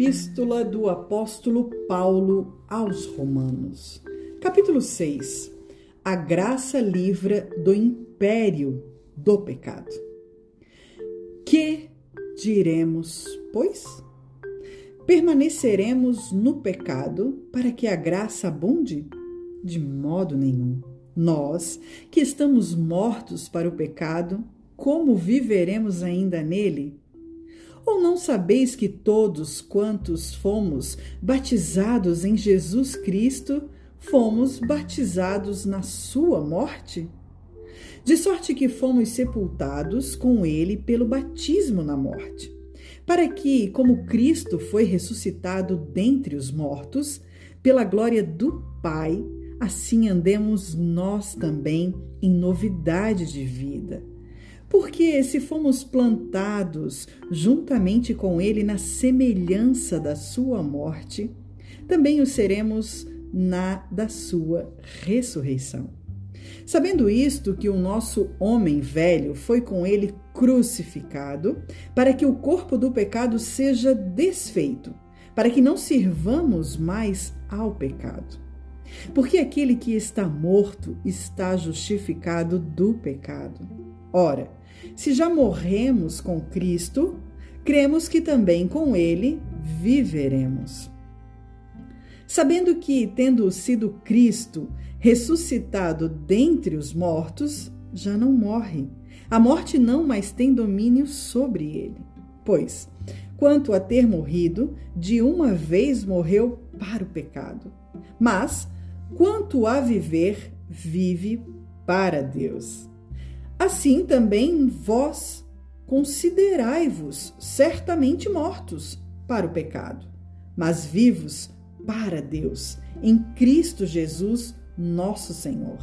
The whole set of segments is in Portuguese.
Epístola do Apóstolo Paulo aos Romanos, capítulo 6. A graça livra do império do pecado. Que diremos, pois? Permaneceremos no pecado para que a graça abunde? De modo nenhum. Nós, que estamos mortos para o pecado, como viveremos ainda nele? Ou não sabeis que todos quantos fomos batizados em Jesus Cristo, fomos batizados na sua morte? De sorte que fomos sepultados com ele pelo batismo na morte, para que, como Cristo foi ressuscitado dentre os mortos, pela glória do Pai, assim andemos nós também em novidade de vida. Porque se fomos plantados juntamente com ele na semelhança da sua morte, também o seremos na da sua ressurreição. Sabendo isto, que o nosso homem velho foi com ele crucificado, para que o corpo do pecado seja desfeito, para que não sirvamos mais ao pecado. Porque aquele que está morto está justificado do pecado. Ora, se já morremos com Cristo, cremos que também com Ele viveremos. Sabendo que, tendo sido Cristo ressuscitado dentre os mortos, já não morre. A morte não mais tem domínio sobre ele. Pois, quanto a ter morrido, de uma vez morreu para o pecado. Mas, quanto a viver, vive para Deus. Assim também vós considerai-vos certamente mortos para o pecado, mas vivos para Deus, em Cristo Jesus, nosso Senhor.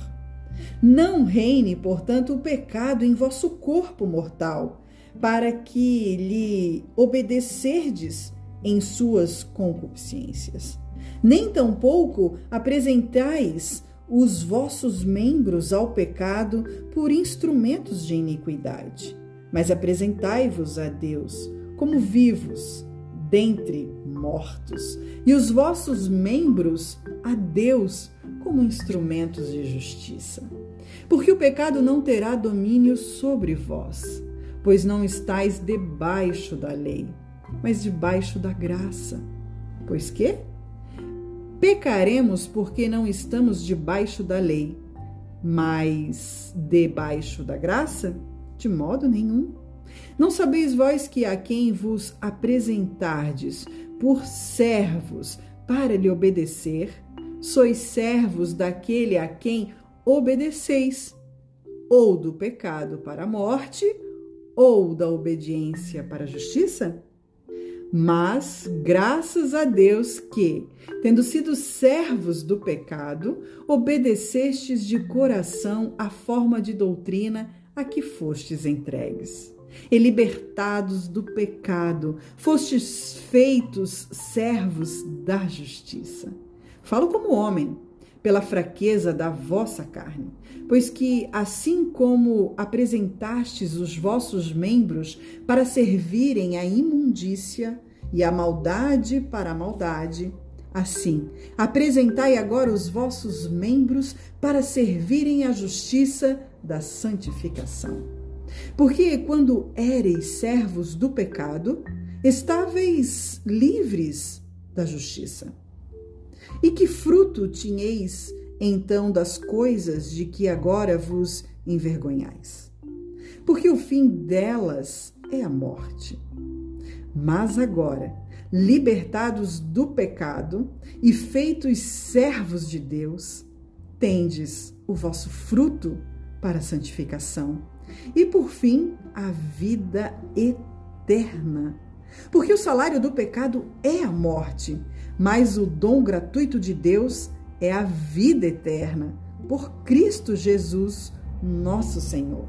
Não reine, portanto, o pecado em vosso corpo mortal, para que lhe obedecerdes em suas concupiscências. Nem tampouco apresentais os vossos membros ao pecado por instrumentos de iniquidade, mas apresentai-vos a Deus como vivos dentre mortos, e os vossos membros a Deus como instrumentos de justiça. Porque o pecado não terá domínio sobre vós, pois não estáis debaixo da lei, mas debaixo da graça. Pois que? Pecaremos porque não estamos debaixo da lei, mas debaixo da graça? De modo nenhum. Não sabeis vós que a quem vos apresentardes por servos para lhe obedecer, sois servos daquele a quem obedeceis, ou do pecado para a morte, ou da obediência para a justiça? Mas, graças a Deus que, tendo sido servos do pecado, obedecestes de coração a forma de doutrina a que fostes entregues. E libertados do pecado, fostes feitos servos da justiça. Falo como homem, pela fraqueza da vossa carne. Pois que, assim como apresentastes os vossos membros para servirem à imundícia e à maldade para a maldade, assim apresentai agora os vossos membros para servirem à justiça da santificação. Porque quando éreis servos do pecado, estáveis livres da justiça. E que fruto tinhais então das coisas de que agora vos envergonhais? Porque o fim delas é a morte. Mas agora, libertados do pecado e feitos servos de Deus, tendes o vosso fruto para a santificação e, por fim, a vida eterna. Porque o salário do pecado é a morte, mas o dom gratuito de Deus é a vida eterna por Cristo Jesus, nosso Senhor.